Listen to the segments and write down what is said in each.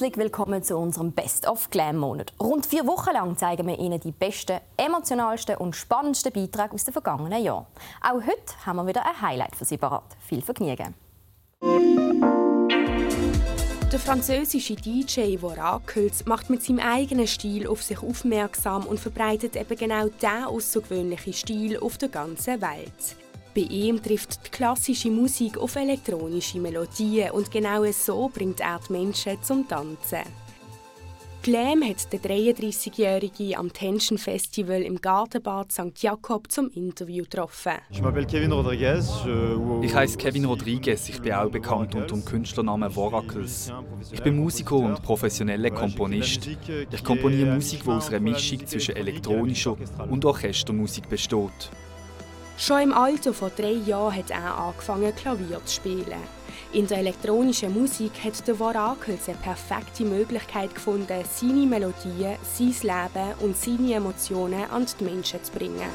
Herzlich willkommen zu unserem Best of Glam Monat. Rund vier Wochen lang zeigen wir Ihnen die besten, emotionalsten und spannendsten Beiträge aus den vergangenen Jahren. Auch heute haben wir wieder ein Highlight für Sie parat. Viel Vergnügen! Der französische DJ Vorakels macht mit seinem eigenen Stil auf sich aufmerksam und verbreitet eben genau diesen außergewöhnlichen Stil auf der ganzen Welt. Bei ihm trifft die klassische Musik auf elektronische Melodien und genau so bringt er die Menschen zum Tanzen. Glam hat der 33-Jährige am Tension Festival im Gartenbad St. Jakob zum Interview getroffen. Ich Kevin Rodriguez. Ich heiße Kevin Rodriguez. Ich bin auch bekannt unter dem Künstlernamen Voracles. Ich bin Musiker und professioneller Komponist. Ich komponiere Musik, die aus einer Mischung zwischen elektronischer und Orchestermusik besteht. Schon im Alter von drei Jahren hat er angefangen, Klavier zu spielen. In der elektronischen Musik hat der Vorakels eine perfekte Möglichkeit gefunden, seine Melodien, sein Leben und seine Emotionen an die Menschen zu bringen.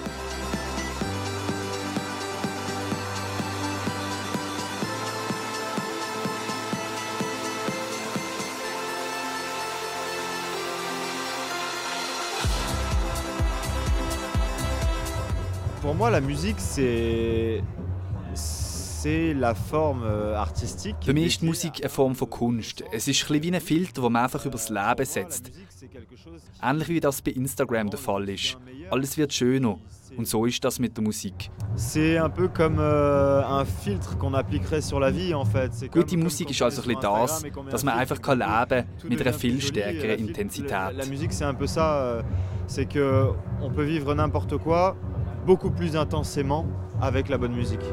Pour moi, la musique, c'est la forme euh, artistique. Für mich ist die Musik eine Form von Kunst. Es ist ein wie ein Filter, den man einfach über das Leben setzt. Ähnlich wie das bei Instagram der Fall ist. Alles wird schöner. Und so ist das mit der Musik. Euh, qu'on. Gute Musik ist also ein das, dass man einfach kann leben mit einer viel stärkeren Intensität. La musique c'est un peu ça, euh, c'est que on peut vivre n'importe quoi beaucoup plus intensément avec la bonne musique.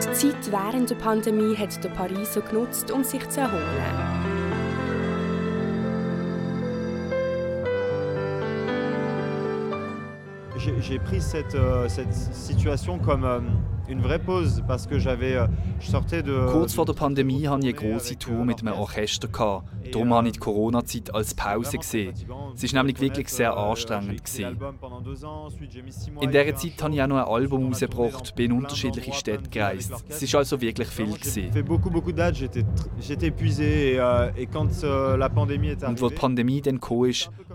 Die Zeit während der Pandemie hat der Pariser genutzt, um sich zu erholen. J'ai pris cette, euh, cette situation comme euh, euh, Kurz vor der Pandemie hatte ich eine große Tour mit einem Orchester. Darum habe ich die Corona-Zeit als Pause gesehen. Es war nämlich wirklich sehr anstrengend. In dieser Zeit habe ich auch noch ein Album rausgebracht, bin in unterschiedliche Städte gereist. Es war also wirklich viel. Euh, Und als die Pandemie dann kam,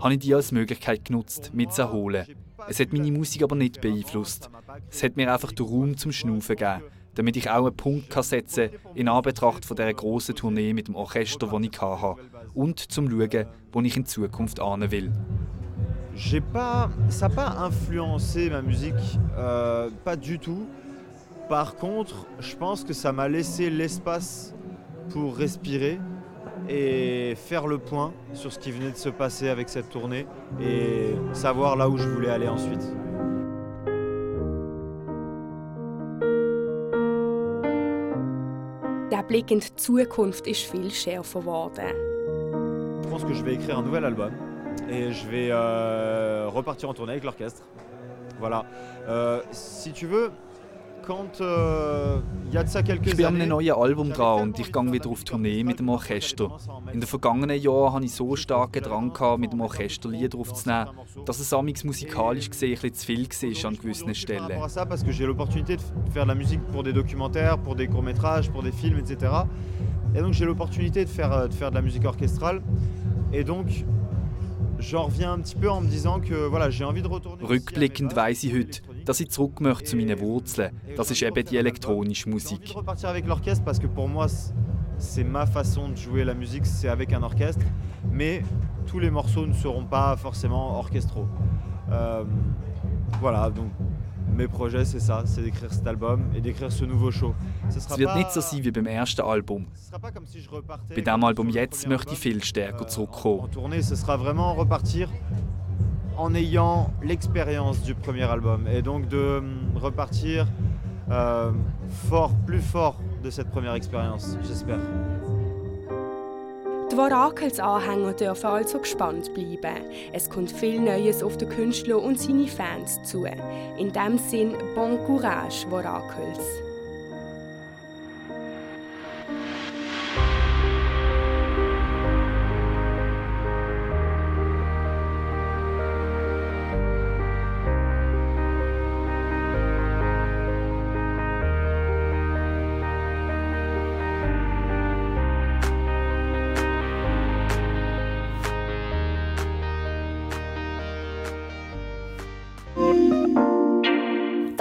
habe ich die als Möglichkeit genutzt, mich zu erholen. Es hat meine Musik aber nicht beeinflusst. Es hat mir einfach den Raum zum Schnaufen gegeben, damit ich auch einen Punkt setzen kann in Anbetracht von dieser grossen Tournee mit dem Orchester, das ich hatte. Und zum Schauen, wo ich in Zukunft ahnen will. J'ai pas, ça n'a pas influencé ma musique, euh, pas du tout. Par contre, je pense que ça m'a laissé l'espace pour respirer et faire le point sur ce qui venait de se passer avec cette tournée et savoir là où je voulais aller ensuite. Der Blick in die Zukunft ist viel schärfer geworden. Je pense que je vais écrire un nouvel album et je vais euh, repartir en tournée avec l'orchestre. Voilà. Euh, si tu veux, ich bin an einem neuen Album dran und ich gehe wieder auf Tournee mit dem Orchester. In den vergangenen Jahren hatte ich so starken Drang, gehabt, mit dem Orchester Lieder aufzunehmen, dass es amix musikalisch gesehen ein zu viel war an gewissen Stellen. Parce que j'ai l'opportunité de faire de la musique pour des documentaires, pour des courts-métrages, pour des films, etc. Et donc j'ai l'opportunité de faire, euh, de faire de la musique orchestrale. Et donc j'en reviens un petit peu en me disant que voilà, j'ai envie de retourner. Rückblickend weiss ich heute, dass ich zurück möchte zu meinen Wurzeln. Das ist eben die elektronische Musik. c'est ma façon de jouer la musique, c'est avec un orchestre, mais tous les morceaux ne seront pas forcément orchestraux. Euh, voilà, donc mes projets, c'est ça, c'est d'écrire cet album et d'écrire ce nouveau show. Es wird nicht so sein wie beim ersten Album. Bei diesem Album jetzt möchte ich viel stärker euh, zurückkommen. En tournée, ce sera vraiment repartir en ayant l'expérience du premier album et donc de hum, repartir euh, fort, plus fort de cette première expérience, j'espère. Die Vorakels-Anhänger dürfen also gespannt bleiben. Es kommt viel Neues auf den Künstler und seine Fans zu. In dem Sinn, bon courage, Vorakels.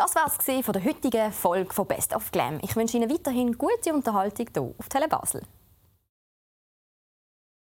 Das war es von der heutigen Folge von Best of Glam. Ich wünsche Ihnen weiterhin gute Unterhaltung hier auf Tele Basel.